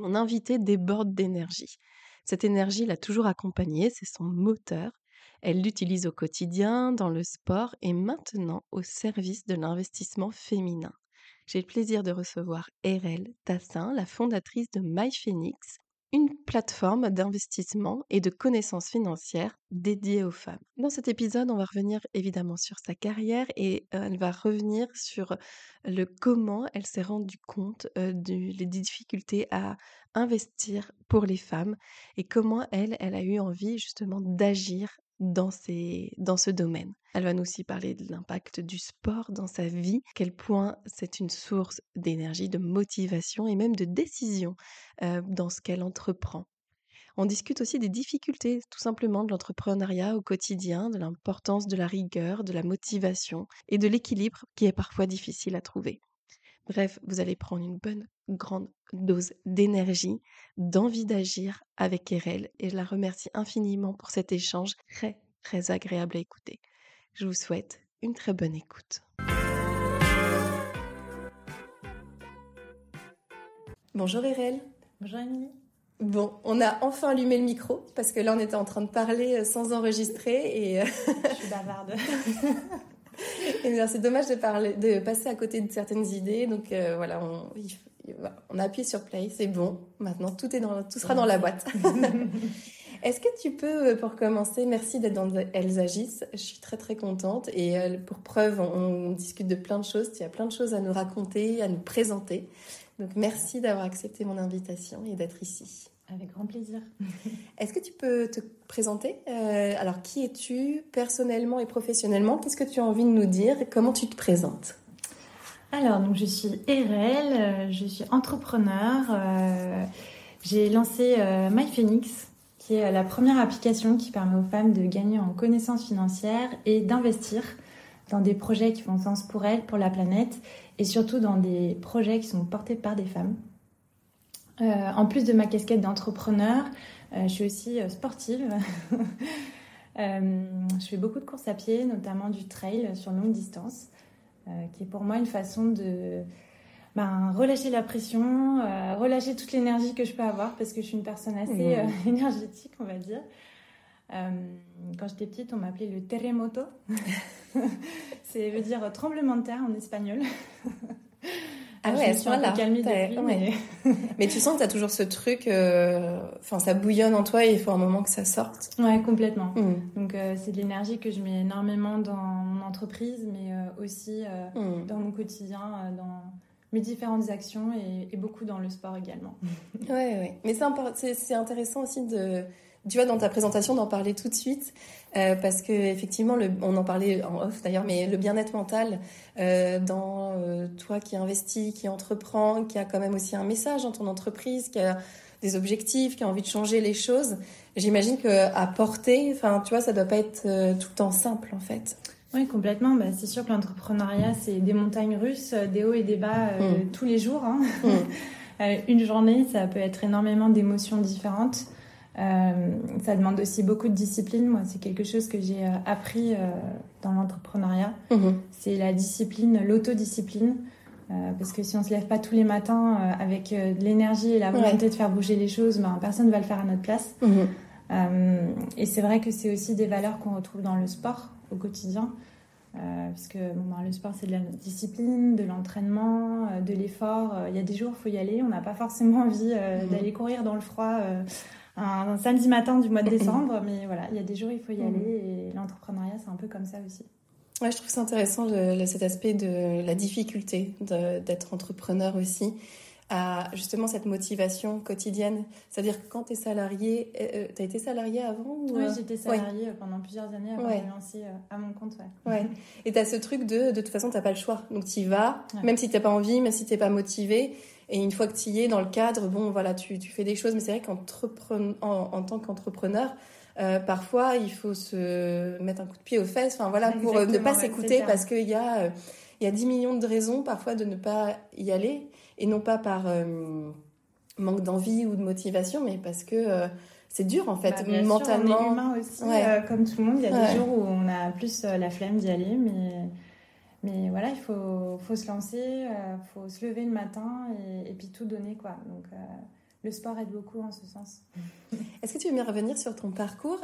Mon invité déborde d'énergie. Cette énergie l'a toujours accompagnée, c'est son moteur. Elle l'utilise au quotidien, dans le sport et maintenant au service de l'investissement féminin j'ai le plaisir de recevoir Erel Tassin, la fondatrice de MyPhoenix, une plateforme d'investissement et de connaissances financières dédiée aux femmes. Dans cet épisode, on va revenir évidemment sur sa carrière et elle va revenir sur le comment elle s'est rendue compte des difficultés à investir pour les femmes et comment elle, elle a eu envie justement d'agir dans, dans ce domaine. Elle va nous aussi parler de l'impact du sport dans sa vie, quel point c'est une source d'énergie, de motivation et même de décision dans ce qu'elle entreprend. On discute aussi des difficultés tout simplement de l'entrepreneuriat au quotidien, de l'importance de la rigueur, de la motivation et de l'équilibre qui est parfois difficile à trouver. Bref, vous allez prendre une bonne grande dose d'énergie, d'envie d'agir avec Erel et je la remercie infiniment pour cet échange très très agréable à écouter. Je vous souhaite une très bonne écoute. Bonjour Erel. Bonjour Émilie. Bon, on a enfin allumé le micro parce que là on était en train de parler euh, sans enregistrer et... Euh, je suis bavarde. c'est dommage de, parler, de passer à côté de certaines idées. Donc euh, voilà, on, on a appuyé sur play, c'est bon. Maintenant, tout, est dans, tout sera dans la boîte. Est-ce que tu peux, euh, pour commencer, merci d'être dans Elles agissent. Je suis très très contente. Et euh, pour preuve, on, discute de plein de choses. Tu as plein de choses à nous raconter, à nous présenter. Donc merci d'avoir accepté mon invitation et d'être ici. Avec grand plaisir. Est-ce que tu peux te présenter euh, Alors, qui es-tu personnellement et professionnellement? Qu'est-ce que tu as envie de nous dire? Comment tu te présentes? Alors, donc, je suis Erel, euh, je suis entrepreneur. Euh, j'ai lancé MyPhoenix, qui est la première application qui permet aux femmes de gagner en connaissances financières et d'investir dans des projets qui font sens pour elles, pour la planète, et surtout dans des projets qui sont portés par des femmes. Euh, en plus de ma casquette d'entrepreneur, euh, je suis aussi euh, sportive. je fais beaucoup de courses à pied, notamment du trail sur longue distance, qui est pour moi une façon de ben, relâcher la pression, relâcher toute l'énergie que je peux avoir, parce que je suis une personne assez mmh. énergétique, on va dire. quand j'étais petite, on m'appelait le terremoto. Ça veut dire tremblement de terre en espagnol. Ah ouais, à là mais... mais... tu sens que tu as toujours ce truc, euh, enfin ça bouillonne en toi et il faut un moment que ça sorte. Ouais, complètement. Mm. Donc euh, c'est de l'énergie que je mets énormément dans mon entreprise, mais euh, aussi mm. dans mon quotidien, dans mes différentes actions et, et, beaucoup dans le sport également. ouais, ouais. Mais c'est intéressant aussi de tu vois, dans ta présentation, d'en parler tout de suite, euh, parce que effectivement, le, on en parlait en off d'ailleurs, mais le bien-être mental, euh, dans euh, toi qui investis, qui entreprends, qui a quand même aussi un message dans ton entreprise, qui a des objectifs, qui a envie de changer les choses, j'imagine que à porter, enfin, tu vois, ça doit pas être tout le temps simple en fait. Oui, complètement. Bah, c'est sûr que l'entrepreneuriat, c'est des montagnes russes, des hauts et des bas mm. tous les jours. Hein. Mm. une journée, ça peut être énormément d'émotions différentes. Euh, ça demande aussi beaucoup de discipline. Moi, c'est quelque chose que j'ai euh, appris euh, dans l'entrepreneuriat. Mhm. C'est la discipline, l'autodiscipline. parce que si on se lève pas tous les matins avec de l'énergie et la volonté de faire bouger les choses, ben, personne ne va le faire à notre place. Mhm. et c'est vrai que c'est aussi des valeurs qu'on retrouve dans le sport au quotidien. parce que bon, ben, le sport, c'est de la discipline, de l'entraînement, de l'effort. Il y a des jours, il faut y aller. On n'a pas forcément envie mhm. d'aller courir dans le froid un, samedi matin du mois de décembre, mais voilà, il y a des jours il faut y aller et l'entrepreneuriat c'est un peu comme ça aussi. Ouais, je trouve ça intéressant cet aspect de la difficulté d'être entrepreneur aussi. À justement cette motivation quotidienne C'est-à-dire quand tu es salarié, euh, tu as été salarié avant Oui, j'étais salarié pendant plusieurs années avant de me lancer à mon compte. Ouais. Et tu as ce truc de, de toute façon, tu pas le choix. Donc tu y vas, même si tu pas envie, même si tu pas motivé. Et une fois que tu y es dans le cadre, bon, voilà, tu, tu fais des choses. Mais c'est vrai qu'en en, tant qu'entrepreneur, euh, parfois, il faut se mettre un coup de pied aux fesses, enfin voilà, pour ne pas s'écouter parce qu'il y a, il y a 10 millions de raisons parfois de ne pas y aller et non pas par euh, manque d'envie ou de motivation, mais parce que euh, c'est dur en fait, bah, mentalement. Sûr, on est humain aussi, euh, comme tout le monde. Il y a des jours où on a plus la flemme d'y aller, mais, mais voilà, il faut, faut se lancer, il faut se lever le matin et, et, puis tout donner quoi. Donc le sport aide beaucoup en ce sens. Est-ce que tu veux bien revenir sur ton parcours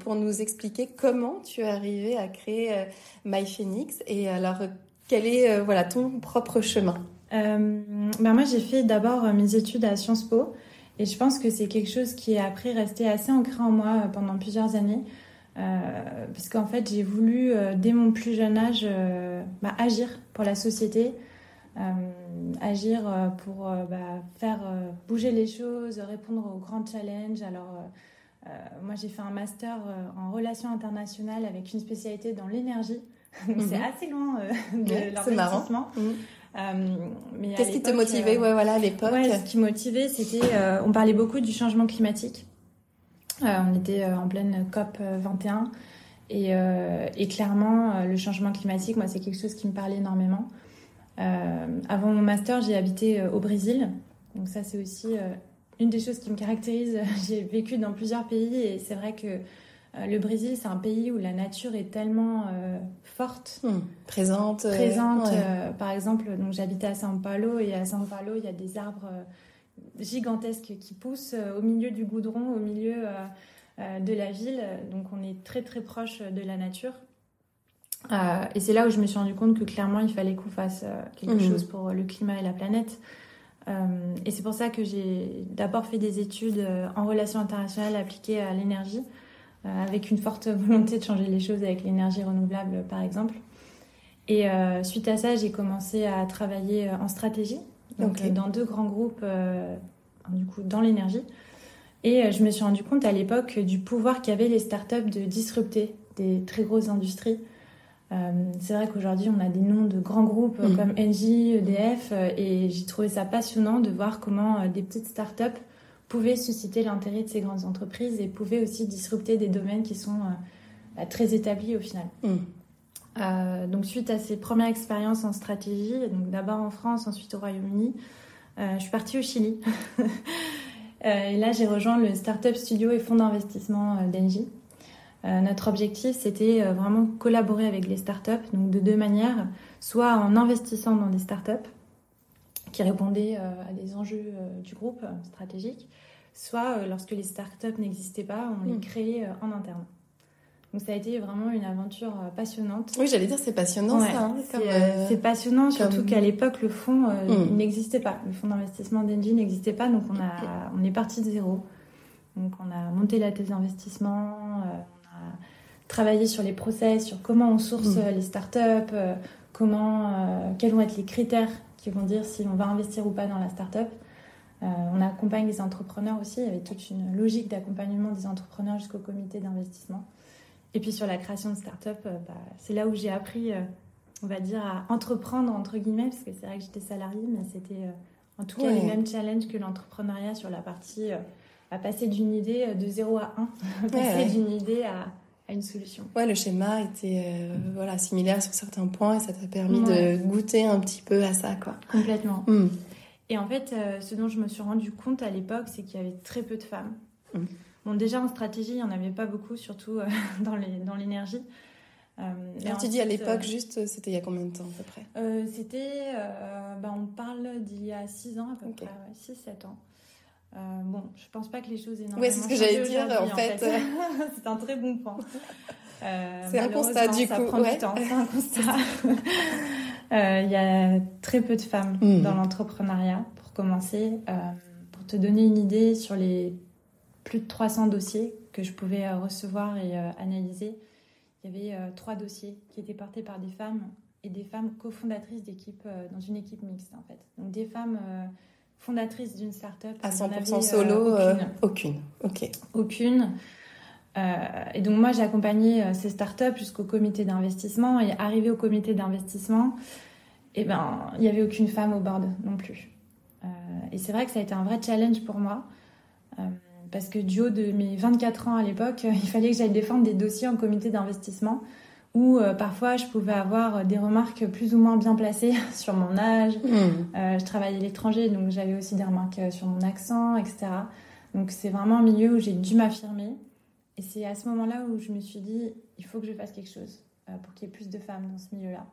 pour nous expliquer comment tu es arrivé à créer MyPhoenix et alors quel est voilà ton propre chemin euh, ben moi, j'ai fait d'abord euh, mes études à Sciences Po. Et je pense que c'est quelque chose qui est après resté assez ancré en moi euh, pendant plusieurs années. Euh, parce qu'en fait, j'ai voulu, dès mon plus jeune âge, bah, agir pour la société, agir pour bah, faire bouger les choses, répondre aux grands challenges. Alors, moi, j'ai fait un master en relations internationales avec une spécialité dans l'énergie. Donc, c'est mhm. assez loin de l'investissement. Mhm. Euh, Qu'est-ce qui te motivait euh, ouais, voilà, à l'époque Ce qui motivait, c'était. Euh, on parlait beaucoup du changement climatique. on était en pleine COP 21. Et, et, clairement, le changement climatique, moi, c'est quelque chose qui me parlait énormément. avant mon master, j'ai habité au Brésil. Donc ça, c'est aussi une des choses qui me caractérise. j'ai vécu dans plusieurs pays et c'est vrai que euh, le Brésil, c'est un pays où la nature est tellement euh, forte, hmm. présente. Euh, par exemple, donc j'habitais à São Paulo et à São Paulo, il y a des arbres gigantesques qui poussent au milieu du goudron, au milieu de la ville. Donc on est très très proche de la nature. et c'est là où je me suis rendu compte que clairement il fallait qu'on fasse quelque hmm. chose pour le climat et la planète. et c'est pour ça que j'ai d'abord fait des études en relations internationales appliquées à l'énergie. Euh, avec une forte volonté de changer les choses avec l'énergie renouvelable, par exemple. Et euh, suite à ça, j'ai commencé à travailler euh, en stratégie, donc dans deux grands groupes, du coup, dans l'énergie. Et je me suis rendu compte à l'époque du pouvoir qu'avaient les startups de disrupter des très grosses industries. c'est vrai qu'aujourd'hui, on a des noms de grands groupes mm. comme Engie, EDF, et j'ai trouvé ça passionnant de voir comment des petites startups pouvait susciter l'intérêt de ces grandes entreprises et pouvait aussi disrupter des domaines qui sont euh, bah, très établis au final. Mm. Euh, donc suite à ces premières expériences en stratégie, donc d'abord en France, ensuite au Royaume-Uni, euh, je suis partie au Chili. et là, j'ai rejoint le Startup Studio et fonds d'investissement d'Engie. notre objectif, c'était vraiment collaborer avec les startups, donc de deux manières, soit en investissant dans des startups, qui répondaient à des enjeux du groupe stratégique, soit euh, lorsque les startups n'existaient pas, on les hmm. créait euh, en interne. Donc ça a été vraiment une aventure euh, passionnante. Oui, j'allais dire c'est passionnant ça. Hein, c'est passionnant, surtout qu'à l'époque le fonds hmm. n'existait pas. Le fonds d'investissement d'Engie n'existait pas, donc on, a, on est parti de zéro. Donc on a monté la thèse d'investissement, on a travaillé sur les process, sur comment on source hmm. les startups, comment, quels vont être les critères qui vont dire si on va investir ou pas dans la startup. Euh, on accompagne les entrepreneurs aussi, il y avait toute une logique d'accompagnement des entrepreneurs jusqu'au comité d'investissement. Et puis sur la création de start-up, euh, bah, c'est là où j'ai appris, euh, on va dire, à entreprendre, entre guillemets, parce que c'est vrai que j'étais salariée, mais c'était en tout cas les mêmes challenges que l'entrepreneuriat sur la partie à passer d'une idée de 0 à 1, passer d'une idée à, une solution. Ouais, le schéma était voilà, similaire sur certains points et ça t'a permis de goûter un petit peu à ça. quoi. Complètement. Hmm. Et en fait, euh, ce dont je me suis rendu compte à l'époque, c'est qu'il y avait très peu de femmes. Mmh. Bon, déjà en stratégie, il n'y en avait pas beaucoup, surtout euh, dans l'énergie. Euh, Alors, tu dis à l'époque, juste, c'était il y a combien de temps à peu près? C'était, bah, on parle d'il y a 6 ans à peu près, 6-7 ans. Bon, je pense pas que les choses énormément. Oui, c'est ce que j'allais dire en fait. c'est un très bon point. c'est un constat du coup. Du temps, c'est un constat. Euh, il y a très peu de femmes hmm. dans l'entrepreneuriat, pour commencer. Euh, pour te donner une idée sur les plus de 300 dossiers que je pouvais euh, recevoir et analyser, il y avait trois dossiers qui étaient portés par des femmes et des femmes cofondatrices d'équipes dans une équipe mixte en fait. Donc des femmes fondatrice d'une start-up. À 100% solo aucune. Ok. Aucune. et donc moi j'ai accompagné ces startups jusqu'au comité d'investissement et arrivé au comité d'investissement, eh ben il n'y avait aucune femme au board non plus. et c'est vrai que ça a été un vrai challenge pour moi parce que du haut de mes 24 ans à l'époque, il fallait que j'aille défendre des dossiers en comité d'investissement où euh, parfois je pouvais avoir des remarques plus ou moins bien placées sur mon âge. Hmm. Euh, je travaillais à l'étranger, donc j'avais aussi des remarques euh, sur mon accent, etc. Donc c'est vraiment un milieu où j'ai dû m'affirmer. Et c'est à ce moment-là où je me suis dit, il faut que je fasse quelque chose pour qu'il y ait plus de femmes dans ce milieu-là.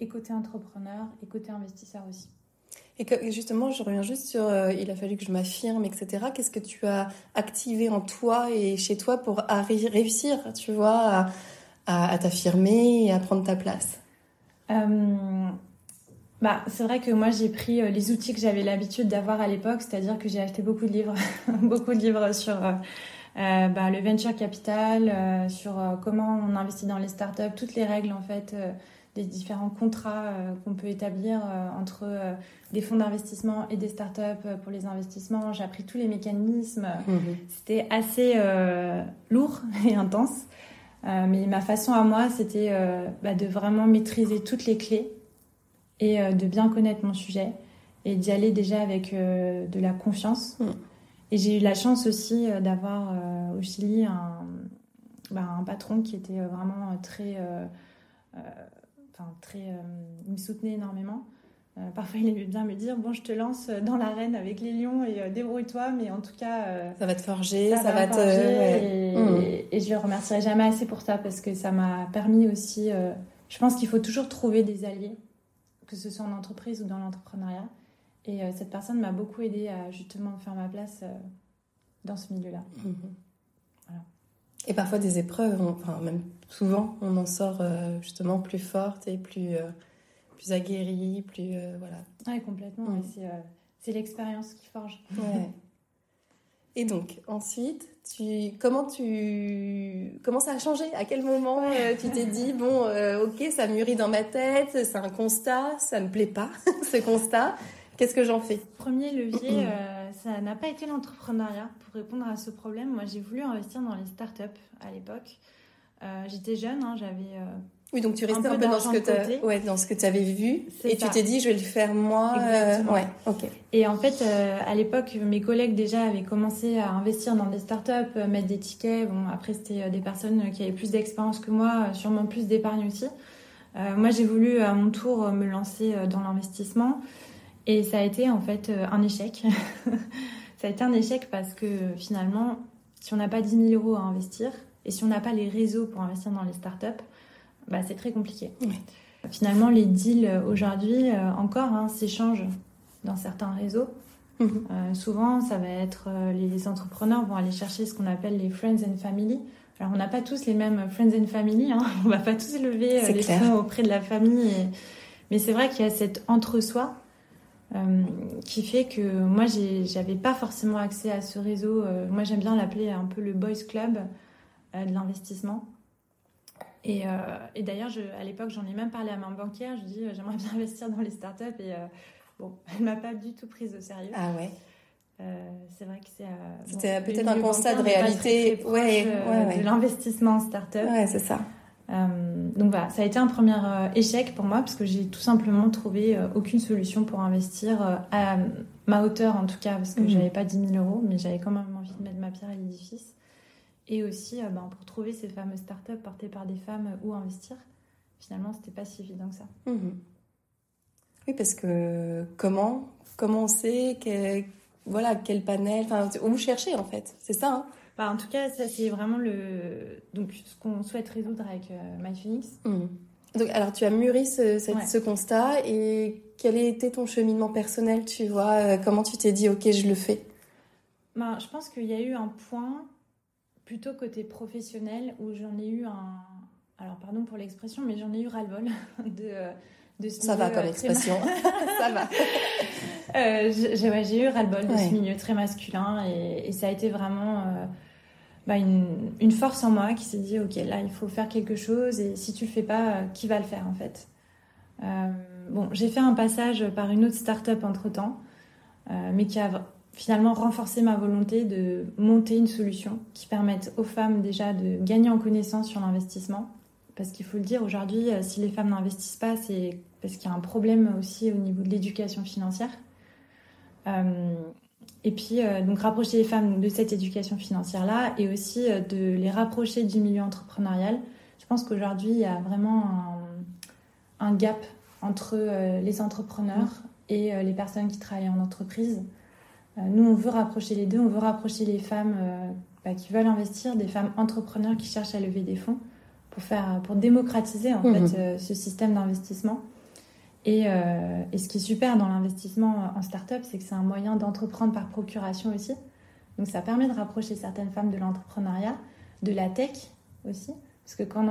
et côté entrepreneur, et côté investisseur aussi. Et justement, je reviens juste sur il a fallu que je m'affirme, etc. Qu'est-ce que tu as activé en toi et chez toi pour réussir, tu vois, à, à, t'affirmer et à prendre ta place euh, bah, C'est vrai que moi, j'ai pris euh, les outils que j'avais l'habitude d'avoir à l'époque, c'est-à-dire que j'ai acheté beaucoup de livres, beaucoup de livres sur euh, bah, le venture capital, sur comment on investit dans les startups, toutes les règles en fait des différents contrats qu'on peut établir entre des fonds d'investissement et des startups pour les investissements. J'ai appris tous les mécanismes. Mmh C'était assez lourd et intense. Euh, mais ma façon à moi, c'était euh, bah, de vraiment maîtriser toutes les clés et euh, de bien connaître mon sujet et d'y aller déjà avec de la confiance. Mm. Et j'ai eu la chance aussi d'avoir au Chili un, bah, un, patron qui était vraiment très, enfin très, il me soutenait énormément. Euh, parfois, il aimait bien me dire bon, je te lance dans l'arène avec les lions et euh, débrouille-toi, mais en tout cas, euh, ça va te forger, ça, va, te. Mmh. Et, je le remercierai jamais assez pour ça parce que ça m'a permis aussi. je pense qu'il faut toujours trouver des alliés, que ce soit en entreprise ou dans l'entrepreneuriat. Et cette personne m'a beaucoup aidé à justement faire ma place dans ce milieu-là. Mmh. Et parfois des épreuves, enfin même souvent, on en sort justement plus forte et plus plus aguerri, plus euh, voilà. Ouais, complètement. Mm. Euh, c'est l'expérience qui forge. Ouais. Et donc ensuite, tu comment tu comment ça a changé? À quel moment euh, tu t'es dit bon, ok, ça mûrit dans ma tête, c'est un constat, ça me plaît pas ce constat. Qu'est-ce que j'en fais? Premier levier, ça n'a pas été l'entrepreneuriat. Pour répondre à ce problème, moi j'ai voulu investir dans les startups à l'époque. J'étais jeune, hein, j'avais oui, donc tu restais un, peu, dans ce, que ouais, dans ce que tu avais vu et tu t'es dit je vais le faire moi. Euh, ouais, ok. Et en fait, euh, à l'époque, mes collègues déjà avaient commencé à investir dans des startups, euh, mettre des tickets. Bon, après, c'était des personnes qui avaient plus d'expérience que moi, sûrement plus d'épargne aussi. moi, j'ai voulu à mon tour me lancer dans l'investissement et ça a été en fait un échec. ça a été un échec parce que finalement, si on n'a pas 10 000 euros à investir et si on n'a pas les réseaux pour investir dans les startups, bah, c'est très compliqué. Finalement, les deals euh, aujourd'hui euh, encore hein, s'échangent dans certains réseaux. Mhm. Euh, souvent, ça va être les entrepreneurs vont aller chercher ce qu'on appelle les friends and family. Alors, on n'a pas tous les mêmes friends and family. Hein. On va pas tous lever les fonds auprès de la famille. Mais c'est vrai qu'il y a cet entre-soi qui fait que moi, j'avais pas forcément accès à ce réseau. moi, j'aime bien l'appeler un peu le boys club de l'investissement. Et, euh, et d'ailleurs, à l'époque, j'en ai même parlé à ma banquière. Je dis, euh, j'aimerais bien investir dans les startups. Et euh, bon, elle m'a pas du tout prise au sérieux. Ah ouais. c'est vrai que c'est. C'était peut-être un constat de réalité. ouais, ouais, de l'investissement en startup. Ouais, c'est ça. donc voilà, ça a été un premier échec pour moi parce que j'ai tout simplement trouvé aucune solution pour investir à ma hauteur en tout cas parce que mhm. j'avais pas 10 000 euros, mais j'avais quand même envie de mettre ma pierre à l'édifice. Et aussi, euh, ben, pour trouver ces fameuses startups portées par des femmes où investir, finalement, c'était pas si évident que ça. Mhm. Oui, parce que comment, comment on sait voilà, quel panel, enfin, où chercher en fait, c'est ça hein bah, En tout cas, ça c'est vraiment le, donc, ce qu'on souhaite résoudre avec euh, MyPhoenix. Mhm. Donc, alors, tu as mûri ce, ce constat et quel était ton cheminement personnel, tu vois euh, Comment tu t'es dit, ok, je le fais? Ben, Je pense qu'il y a eu un point plutôt côté professionnel où j'en ai eu un. Alors, pardon pour l'expression, mais j'en ai eu ras-le-bol de. De ce ça va comme euh, expression. ça va. Euh, j'ai eu ras-le-bol de ce milieu très masculin et, ça a été vraiment euh, bah, une, une, force en moi qui s'est dit ok là il faut faire quelque chose et si tu le fais pas qui va le faire en fait? bon j'ai fait un passage par une autre start-up entre temps mais qui a finalement renforcé ma volonté de monter une solution qui permette aux femmes déjà de gagner en connaissance sur l'investissement. Parce qu'il faut le dire, aujourd'hui, si les femmes n'investissent pas, c'est parce qu'il y a un problème aussi au niveau de l'éducation financière. Et puis, euh, donc, rapprocher les femmes de cette éducation financière-là et aussi euh, de les rapprocher du milieu entrepreneurial. Je pense qu'aujourd'hui, il y a vraiment un, gap entre euh, les entrepreneurs et les personnes qui travaillent en entreprise. Nous, on veut rapprocher les deux. On veut rapprocher les femmes bah, qui veulent investir des femmes entrepreneurs qui cherchent à lever des fonds pour, faire, pour démocratiser en mmh fait ce système d'investissement. Euh, et, ce qui est super dans l'investissement en start-up, c'est que c'est un moyen d'entreprendre par procuration aussi. Donc ça permet de rapprocher certaines femmes de l'entrepreneuriat, de la tech aussi. Parce que quand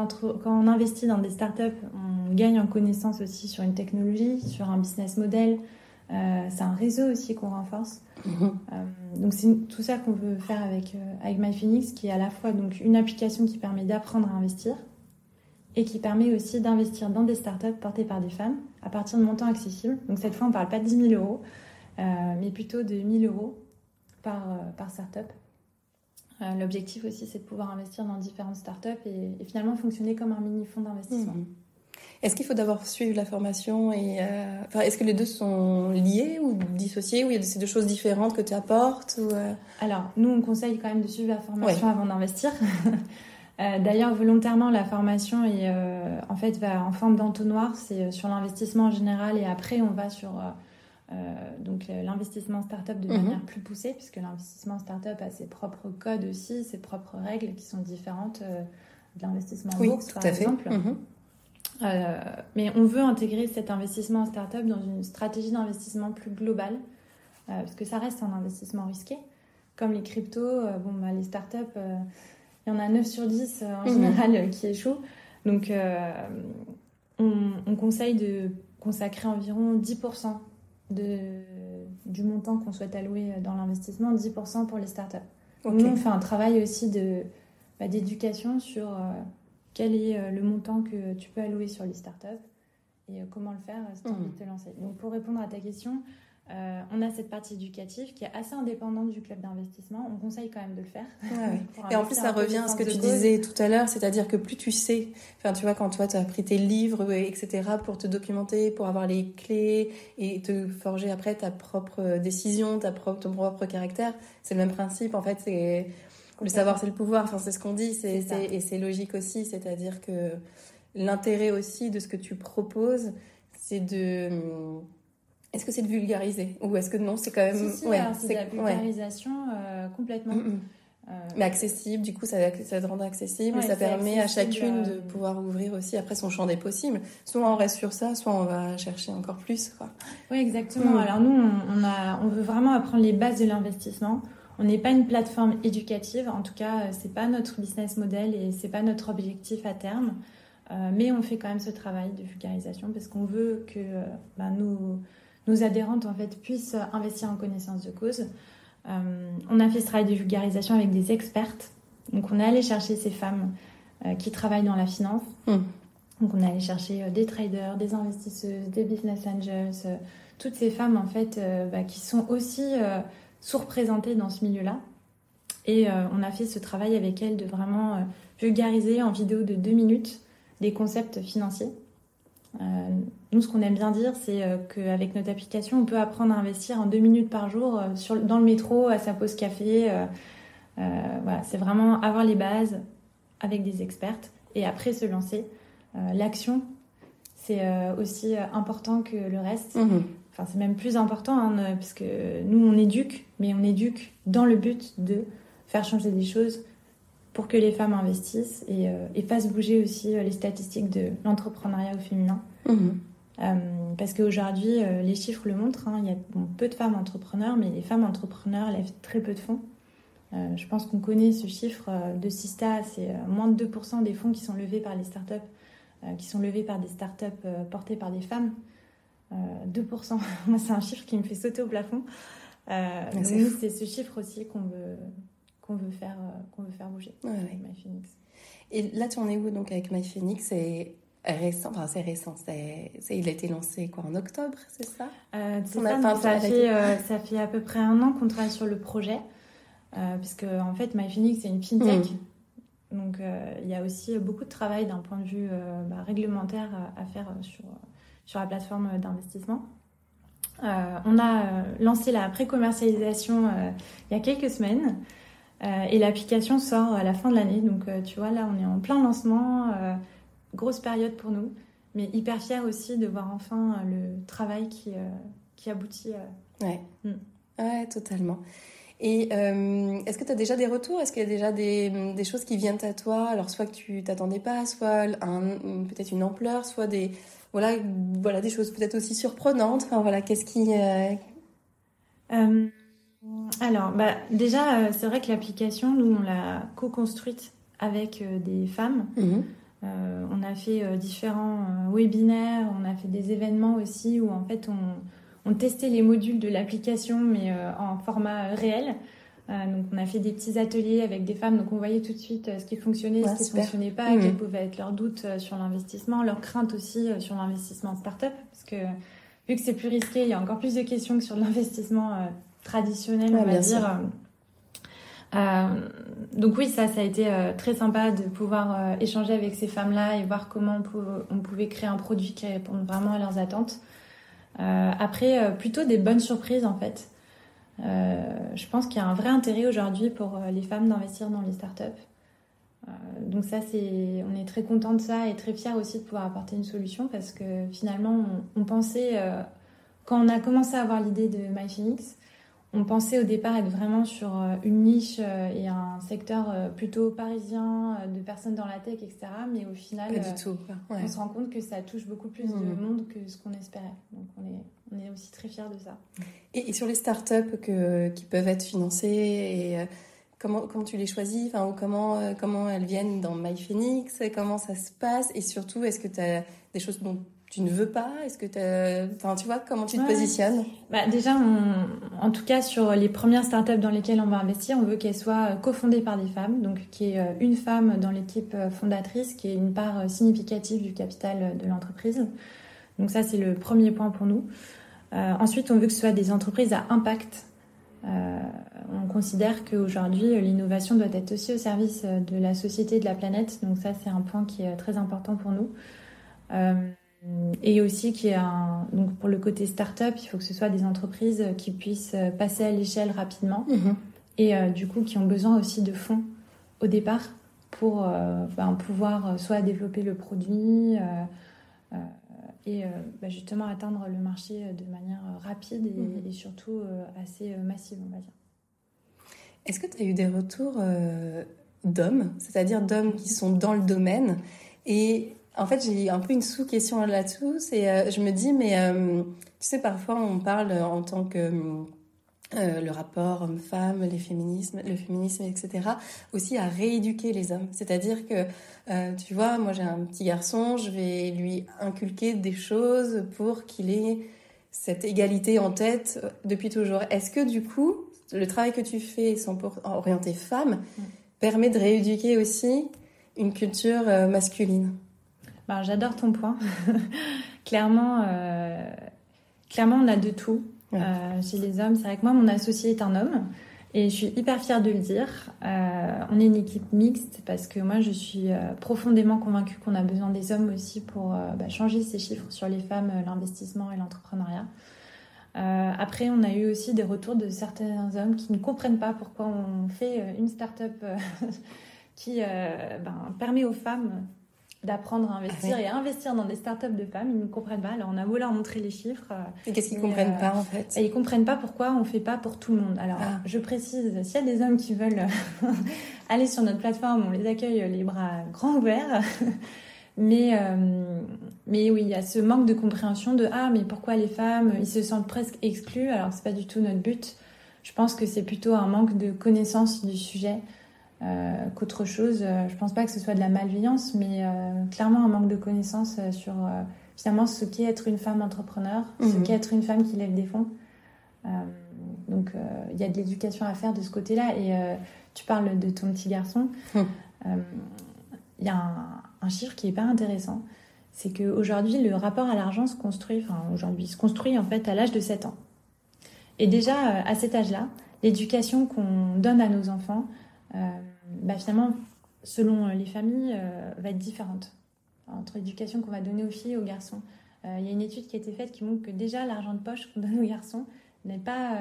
on, investit dans des startups, on gagne en connaissance aussi sur une technologie, sur un business model. Euh, c'est un réseau aussi qu'on renforce. Mm-hmm. Euh, donc c'est tout ça qu'on veut faire avec, avec MyPhoenix, qui est à la fois donc, une application qui permet d'apprendre à investir, et qui permet aussi d'investir dans des startups portées par des femmes à partir de montants accessibles. Donc cette fois, on ne parle pas de 10 000 euros, euh, mais plutôt de 1 000 euros par, euh, par startup. Euh, l'objectif aussi, c'est de pouvoir investir dans différentes startups et, et finalement fonctionner comme un mini fonds d'investissement. Mhm. Est-ce qu'il faut d'abord suivre la formation et enfin, est-ce que les deux sont liés ou dissociés ou il y a ces deux choses différentes que tu apportes ou Alors nous on conseille quand même de suivre la formation avant d'investir. Euh, d'ailleurs, volontairement, la formation est, euh, en fait, va en forme d'entonnoir. C'est euh, sur l'investissement en général et après, on va sur donc l'investissement startup de mhm. manière plus poussée, puisque l'investissement startup a ses propres codes aussi, ses propres règles qui sont différentes de l'investissement en bourse, par exemple. Mhm. mais on veut intégrer cet investissement en startup dans une stratégie d'investissement plus globale, parce que ça reste un investissement risqué. Comme les cryptos, bon, bah, les startups il y en a 9 sur 10 euh, en mhm. général euh, qui échouent. Donc, euh, on, conseille de consacrer environ 10% de, du montant qu'on souhaite allouer dans l'investissement, 10% pour les startups. Nous, on fait un travail aussi de, bah, d'éducation sur quel est le montant que tu peux allouer sur les startups et comment le faire si tu as envie de te lancer. Donc, pour répondre à ta question, euh, on a cette partie éducative qui est assez indépendante du club d'investissement. On conseille quand même de le faire. Et en plus, ça revient à ce que tu disais tout à l'heure, c'est-à-dire que plus tu sais, enfin, tu vois, quand toi, tu as pris tes livres, etc., pour te documenter, pour avoir les clés et te forger après ta propre décision, ta propre, ton propre caractère, c'est le même principe. En fait, le savoir, c'est le pouvoir. Enfin, c'est ce qu'on dit, c'est, et c'est logique aussi. C'est-à-dire que l'intérêt aussi de ce que tu proposes, c'est de est-ce que c'est de vulgariser Ou est-ce que non, c'est quand même. Si, ouais, c'est de la vulgarisation euh, complètement. Euh, Mais accessible, du coup, ça, ça te rend accessible et ça permet à chacune de euh, pouvoir ouvrir aussi après son champ des possibles. Soit on reste sur ça, soit on va chercher encore plus. Quoi. Oui, exactement. Mm. Alors nous, on, a, on veut vraiment apprendre les bases de l'investissement. On n'est pas une plateforme éducative, en tout cas, c'est pas notre business model et c'est pas notre objectif à terme. mais on fait quand même ce travail de vulgarisation parce qu'on veut que bah, nous nos adhérentes en fait puissent investir en connaissance de cause. Euh, on a fait ce travail de vulgarisation avec des expertes. Donc on est allé chercher ces femmes euh, qui travaillent dans la finance. Hmm. Donc on est allé chercher euh, des traders, des investisseuses, des business angels, toutes ces femmes en fait bah, qui sont aussi sous-représentées dans ce milieu-là. Et on a fait ce travail avec elles de vraiment vulgariser en vidéo de deux minutes des concepts financiers. Euh, nous, ce qu'on aime bien dire, c'est euh, qu'avec notre application, on peut apprendre à investir en deux minutes par jour euh, sur, dans le métro, à sa pause café. voilà, c'est vraiment avoir les bases avec des expertes et après se lancer. L'action, c'est aussi important que le reste. Mhm. Enfin, c'est même plus important, hein, parce que nous, on éduque, mais on éduque dans le but de faire changer des choses, pour que les femmes investissent et, euh, fassent bouger aussi euh, les statistiques de l'entrepreneuriat au féminin. Mhm. Euh, parce qu'aujourd'hui, les chiffres le montrent, hein, il y a peu de femmes entrepreneurs, mais les femmes entrepreneurs lèvent très peu de fonds. je pense qu'on connaît ce chiffre de Sista, c'est moins de 2% des fonds qui sont levés par les startups, qui sont levés par des startups portées par des femmes. 2%, moi c'est un chiffre qui me fait sauter au plafond. c'est ce chiffre aussi qu'on veut, qu'on veut faire euh, qu'on veut faire bouger avec MyPhoenix. Et là, tu en es où donc avec MyPhoenix et récent, enfin c'est récent, c'est, il a été lancé quoi en octobre, c'est ça? Euh, ça, fait, euh, ça fait à peu près un an qu'on travaille sur le projet, euh, puisque en fait MyPhoenix c'est une fintech, hmm. donc il y a aussi beaucoup de travail d'un point de vue bah, réglementaire à faire sur, sur la plateforme d'investissement. on a lancé la pré-commercialisation il y a quelques semaines. et l'application sort à la fin de l'année. Donc, tu vois, là, on est en plein lancement grosse période pour nous, mais hyper fière aussi de voir enfin euh, le travail qui, euh, qui aboutit. Euh. Ouais. Mm. ouais, totalement. Et est-ce que tu as déjà des retours? Est-ce qu'il y a déjà des, des, choses qui viennent à toi? Alors, soit que tu t'attendais pas, soit peut-être une ampleur, soit des, voilà, voilà, des choses peut-être aussi surprenantes. Enfin, voilà, qu'est-ce qui. alors, bah, déjà, c'est vrai que l'application, nous, on l'a co-construite avec des femmes. Euh, on a fait euh, différents euh, webinaires, on a fait des événements aussi où en fait on, testait les modules de l'application mais en format réel. donc on a fait des petits ateliers avec des femmes, donc on voyait tout de suite ce qui fonctionnait, ce qui ne fonctionnait pas, mmh. quels pouvaient être leurs doutes sur l'investissement, leurs craintes aussi sur l'investissement en start-up, parce que vu que c'est plus risqué, il y a encore plus de questions que sur l'investissement traditionnel, on va dire. Euh, donc oui, ça, ça a été euh, très sympa de pouvoir euh, échanger avec ces femmes-là et voir comment on, pouvait créer un produit qui réponde vraiment à leurs attentes. Après, plutôt des bonnes surprises en fait. je pense qu'il y a un vrai intérêt aujourd'hui pour les femmes d'investir dans les startups. donc ça, c'est, on est très content de ça et très fiers aussi de pouvoir apporter une solution parce que finalement, on, on pensait, quand on a commencé à avoir l'idée de MyPhoenix, on pensait au départ être vraiment sur euh, une niche euh, et un secteur euh, plutôt parisien de personnes dans la tech, etc. Mais au final, on se rend compte que ça touche beaucoup plus de mmh. monde que ce qu'on espérait. Donc on est, on est aussi très fiers de ça. Et, sur les startups que, qui peuvent être financées, et, comment, comment tu les choisis? Enfin, ou comment, comment elles viennent dans MyPhoenix? Comment ça se passe? Et surtout, est-ce que tu as des choses dont tu ne veux pas? Est-ce que tu Enfin, tu vois, comment tu te positionnes? Bah, Déjà, en tout cas, sur les premières startups dans lesquelles on va investir, on veut qu'elles soient cofondées par des femmes, donc qu'il y ait euh, une femme dans l'équipe euh, fondatrice, qui ait une part euh, significative du capital de l'entreprise. Donc ça, c'est le premier point pour nous. ensuite, on veut que ce soit des entreprises à impact. on considère qu'aujourd'hui, l'innovation doit être aussi au service de la société et de la planète. Donc ça, c'est un point qui est très important pour nous. Et aussi qui un donc pour le côté start-up, il faut que ce soit des entreprises qui puissent passer à l'échelle rapidement mhm. et euh, du coup qui ont besoin aussi de fonds au départ pour euh, ben, pouvoir soit développer le produit euh, et ben, justement atteindre le marché de manière rapide et, mhm. et surtout assez massive, on va dire. Est-ce que tu as eu des retours d'hommes, c'est-à-dire d'hommes qui sont dans le domaine et en fait, j'ai un peu une sous-question là-dessous. C'est, euh, je me dis, mais euh, tu sais, parfois on parle en tant que euh, le rapport homme-femme, les féminismes, le féminisme, etc. Aussi à rééduquer les hommes. C'est-à-dire que, tu vois, moi j'ai un petit garçon, je vais lui inculquer des choses pour qu'il ait cette égalité en tête depuis toujours. Est-ce que du coup, le travail que tu fais sans orienter femme mm. permet de rééduquer aussi une culture masculine? Ben, J'adore ton point. clairement, euh, clairement, on a de tout euh, chez les hommes. C'est vrai que moi, mon associé est un homme. Et je suis hyper fière de le dire. Euh, on est une équipe mixte parce que moi, je suis profondément convaincue qu'on a besoin des hommes aussi pour bah, changer ces chiffres sur les femmes, l'investissement et l'entrepreneuriat. après, on a eu aussi des retours de certains hommes qui ne comprennent pas pourquoi on fait une start-up qui ben, permet aux femmes d'apprendre à investir ah et à investir dans des startups de femmes, ils ne comprennent pas. Alors on a beau leur montrer les chiffres. Et qu'est-ce qu'ils comprennent euh, pas en fait et Ils comprennent pas pourquoi on fait pas pour tout le monde. Alors ah. je précise, s'il y a des hommes qui veulent aller sur notre plateforme, on les accueille les bras grands ouverts. mais euh, mais oui, il y a ce manque de compréhension de ah mais pourquoi les femmes Ils se sentent presque exclus? Alors c'est pas du tout notre but. Je pense que c'est plutôt un manque de connaissance du sujet. Euh, qu'autre chose. Euh, je pense pas que ce soit de la malveillance, mais euh, clairement un manque de connaissances sur finalement ce qu'est être une femme entrepreneur, ce mhm. qu'est être une femme qui lève des fonds. donc il y a de l'éducation à faire de ce côté-là. Et tu parles de ton petit garçon. Mhm. Il y a un, chiffre qui est pas intéressant. c'est qu'aujourd'hui, le rapport à l'argent se construit, enfin aujourd'hui, se construit en fait à l'âge de 7 ans. Et déjà, à cet âge-là, l'éducation qu'on donne à nos enfants, bah, finalement, selon les familles, euh, va être différente entre l'éducation qu'on va donner aux filles et aux garçons. Il y a une étude qui a été faite qui montre que déjà l'argent de poche qu'on donne aux garçons n'est pas,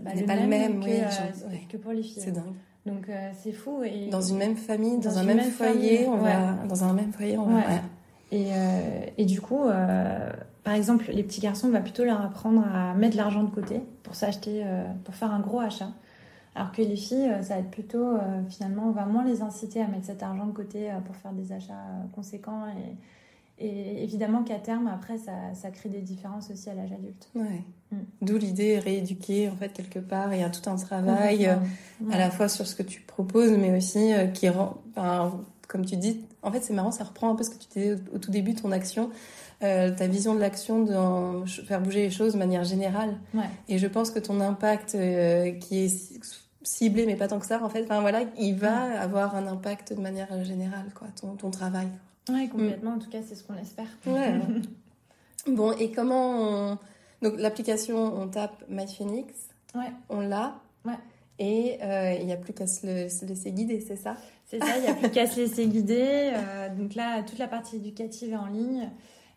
bah, le, pas même le, même que, que, pour les filles. C'est dingue. Donc c'est fou. Et dans une même famille, dans, un même, foyer, on va dans un même foyer, on va. Et, euh, et du coup, euh, par exemple, les petits garçons, on va plutôt leur apprendre à mettre l'argent de côté pour s'acheter, euh, pour faire un gros achat. Alors que les filles, ça va être plutôt, finalement, on va moins les inciter à mettre cet argent de côté pour faire des achats conséquents. Et, et évidemment qu'à terme, après, ça, ça, crée des différences aussi à l'âge adulte. Ouais. Mm. D'où l'idée rééduquer, en fait, quelque part. Il y a tout un travail, à la fois sur ce que tu proposes, mais aussi qui rend comme tu dis, en fait, c'est marrant, ça reprend un peu ce que tu disais au, tout début, ton action, euh, ta vision de l'action, de faire bouger les choses de manière générale. Et je pense que ton impact, euh, qui est ciblé, mais pas tant que ça, en fait, enfin voilà, il va avoir un impact de manière générale, quoi, ton, ton travail. Oui, complètement. En tout cas, c'est ce qu'on espère. Ouais. bon, et comment on... Donc, l'application, on tape MyPhoenix. Ouais. On l'a. Ouais. Et euh, il n'y a plus qu'à se, laisser guider, c'est ça? C'est ça, il n'y a plus qu'à se laisser guider. Euh, donc là, toute la partie éducative est en ligne.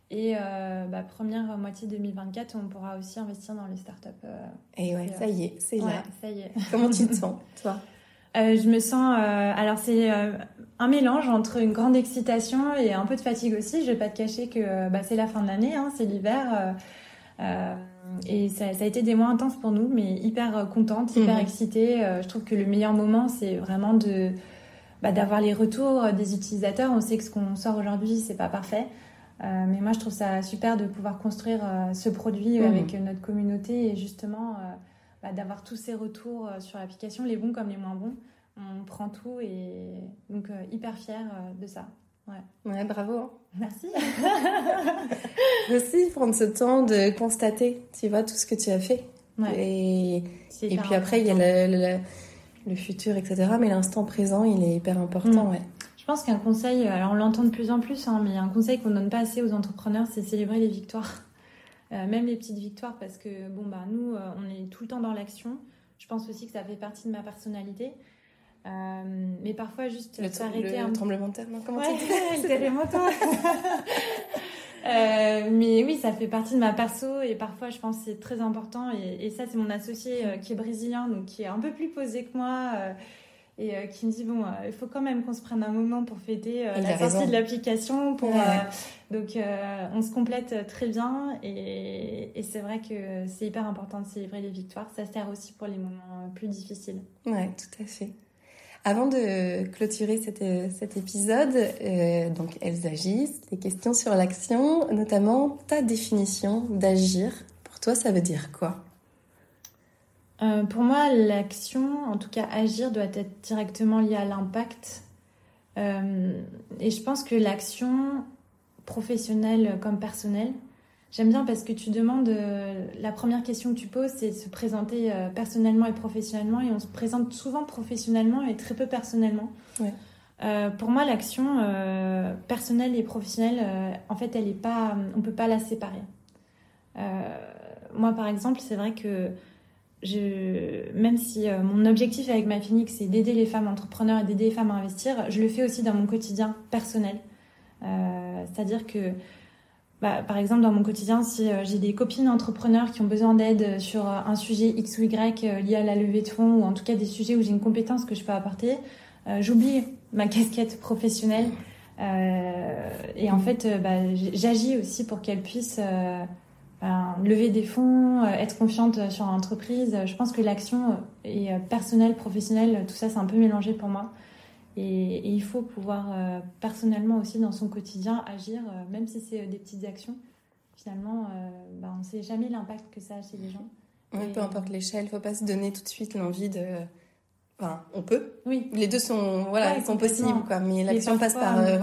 Et euh, bah, première moitié 2024, on pourra aussi investir dans les startups. et ouais, ça y est, c'est là. Ça y est. Comment tu te sens, toi? Je me sens. alors, c'est un mélange entre une grande excitation et un peu de fatigue aussi. Je ne vais pas te cacher que bah, c'est la fin de l'année, hein, c'est l'hiver. Et ça, a été des mois intenses pour nous, mais hyper euh, contente, hyper mhm. excitée. Euh, je trouve que le meilleur moment, c'est vraiment de bah, d'avoir les retours des utilisateurs. On sait que ce qu'on sort aujourd'hui, c'est pas parfait. Euh, mais moi, je trouve ça super de pouvoir construire ce produit mhm. avec notre communauté et justement bah, d'avoir tous ces retours sur l'application, les bons comme les moins bons. On prend tout et donc hyper fière de ça. Ouais. ouais, bravo. Hein. Merci. Aussi prendre ce temps de constater, tu vois, tout ce que tu as fait. Ouais. Et, et puis après, il y a le, le, futur, etc. Mais l'instant présent, il est hyper important, mm. ouais. Je pense qu'un conseil, alors on l'entend de plus en plus, hein, mais un conseil qu'on donne pas assez aux entrepreneurs, c'est célébrer les victoires. Euh, même les petites victoires, parce que bon, bah, nous, euh, on est tout le temps dans l'action. Je pense aussi que ça fait partie de ma personnalité. Euh, mais parfois juste s'arrêter un tremblement de terre non comment ouais, tu dis euh, mais oui ça fait partie de ma perso et parfois je pense que c'est très important. Et, et ça c'est mon associé euh, qui est brésilien donc qui est un peu plus posé que moi euh, et qui me dit bon il faut quand même qu'on se prenne un moment pour fêter la sortie de l'application pour donc on se complète très bien. Et, et c'est vrai que c'est hyper important de célébrer les victoires. Ça sert aussi pour les moments plus difficiles. Ouais tout à fait avant de clôturer cet, euh, cet épisode, euh, donc elles agissent, des questions sur l'action, notamment ta définition d'agir. Pour toi, ça veut dire quoi? Euh, Pour moi, l'action, en tout cas agir, doit être directement liée à l'impact. et je pense que l'action professionnelle comme personnelle, J'aime bien parce que tu demandes, euh, la première question que tu poses, c'est de se présenter euh, personnellement et professionnellement. Et on se présente souvent professionnellement et très peu personnellement. Euh, pour moi, l'action personnelle et professionnelle, en fait, elle est pas, on peut pas la séparer. moi, par exemple, c'est vrai que je, même si mon objectif avec ma Phoenix, c'est d'aider les femmes entrepreneurs et d'aider les femmes à investir, je le fais aussi dans mon quotidien personnel. C'est-à-dire que bah, par exemple, dans mon quotidien, si euh, j'ai des copines entrepreneurs qui ont besoin d'aide sur euh, un sujet X ou Y euh, lié à la levée de fonds, ou en tout cas des sujets où j'ai une compétence que je peux apporter, j'oublie ma casquette professionnelle. et en fait, bah, j'agis aussi pour qu'elles puissent ben, lever des fonds, être confiante sur l'entreprise. Je pense que l'action et personnelle, professionnelle, tout ça, c'est un peu mélangé pour moi. Et, il faut pouvoir euh, personnellement aussi dans son quotidien agir, euh, même si c'est euh, des petites actions. Finalement, bah, on ne sait jamais l'impact que ça a chez les gens. Oui, peu importe l'échelle, il ne faut pas se donner tout de suite l'envie de... Enfin, on peut. Oui. Les deux sont, voilà, sont possibles, quoi. Mais l'action passe par... ouais.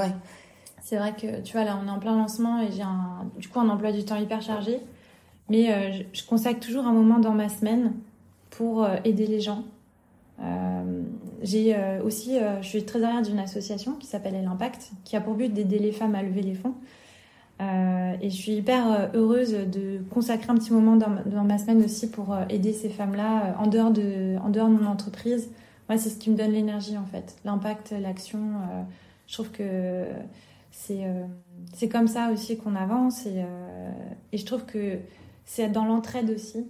C'est vrai que, tu vois, là, on est en plein lancement et j'ai un, du coup un emploi du temps hyper chargé. Mais je, je, consacre toujours un moment dans ma semaine pour aider les gens. Euh, j'ai euh, aussi, euh, je suis trésorière d'une association qui s'appelle L'Impact, qui a pour but d'aider les femmes à lever les fonds. et je suis hyper heureuse de consacrer un petit moment dans, ma semaine aussi pour aider ces femmes-là en, dehors de, en dehors de mon entreprise. Moi, c'est ce qui me donne l'énergie en fait, l'impact, l'action. je trouve que c'est c'est comme ça aussi qu'on avance et je trouve que c'est dans l'entraide aussi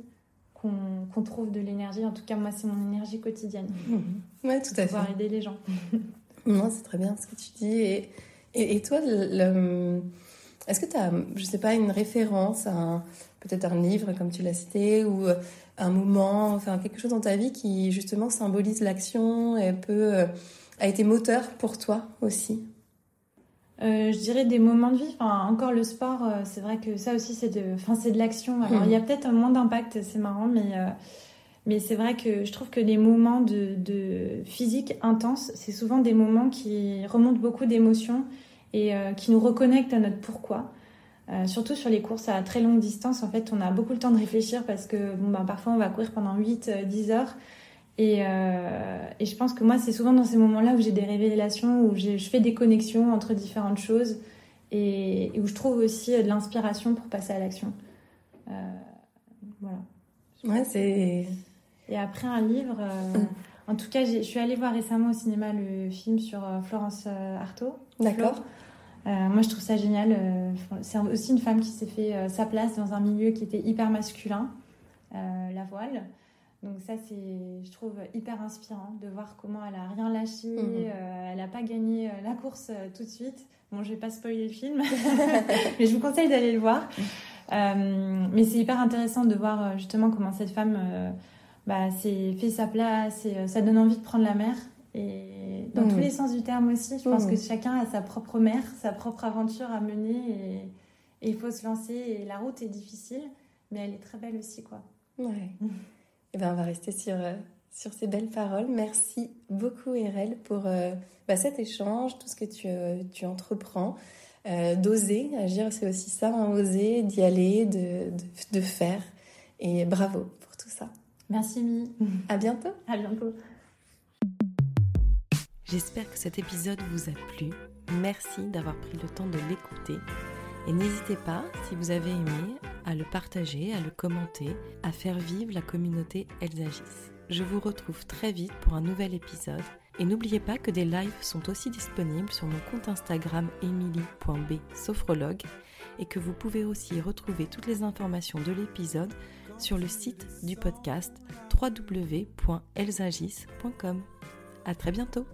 qu'on trouve de l'énergie. En tout cas, moi, c'est mon énergie quotidienne. Oui, Ouais, tout à fait. Pouvoir aider les gens. non, c'est très bien ce que tu dis. Et, et, toi, est-ce que tu as, je sais pas, une référence à peut-être un livre, comme tu l'as cité, ou un moment, enfin quelque chose dans ta vie qui justement symbolise l'action et peut, euh, a été moteur pour toi aussi? Je dirais des moments de vie. Enfin, encore le sport, euh, c'est vrai que ça aussi, c'est de, enfin, c'est de l'action. Alors, il y a peut-être moins d'impact, c'est marrant, mais, euh, mais c'est vrai que je trouve que les moments de, de physique intense, c'est souvent des moments qui remontent beaucoup d'émotions et qui nous reconnectent à notre pourquoi. surtout sur les courses à très longue distance, en fait, on a beaucoup le temps de réfléchir parce que bon, ben, parfois on va courir pendant 8-10 heures euh, et, je pense que moi, c'est souvent dans ces moments-là où j'ai des révélations, où je fais des connexions entre différentes choses et, où je trouve aussi de l'inspiration pour passer à l'action. Euh, voilà. Ouais, c'est. Et après un livre, euh, mm. en tout cas, je suis allée voir récemment au cinéma le film sur Florence Artaud. D'accord. moi, je trouve ça génial. c'est aussi une femme qui s'est fait sa place dans un milieu qui était hyper masculin, la voile. Donc ça, c'est, je trouve, hyper inspirant de voir comment elle a rien lâché, mhm. euh, elle n'a pas gagné euh, la course euh, tout de suite. Bon, je vais pas spoiler le film, mais je vous conseille d'aller le voir. mais c'est hyper intéressant de voir justement comment cette femme bah, s'est fait sa place et ça donne envie de prendre la mer. Et dans tous mhm. les sens du terme aussi, je pense mhm. que chacun a sa propre mer, sa propre aventure à mener et il faut se lancer. Et la route est difficile, mais elle est très belle aussi, quoi. Ouais. Eh ben, on va rester sur, euh, sur ces belles paroles. Merci beaucoup, Erel, pour euh, bah, cet échange, tout ce que tu, euh, tu entreprends. d'oser, agir, c'est aussi ça, hein, oser, d'y aller, de, de, de, faire. Et bravo pour tout ça. Merci, Mi. À bientôt. À bientôt. J'espère que cet épisode vous a plu. Merci d'avoir pris le temps de l'écouter. Et n'hésitez pas, si vous avez aimé, à le partager, à le commenter, à faire vivre la communauté Elles agissent. Je vous retrouve très vite pour un nouvel épisode. Et n'oubliez pas que des lives sont aussi disponibles sur mon compte Instagram emily.b et que vous pouvez aussi retrouver toutes les informations de l'épisode sur le site du podcast www.elsagis.com. À très bientôt!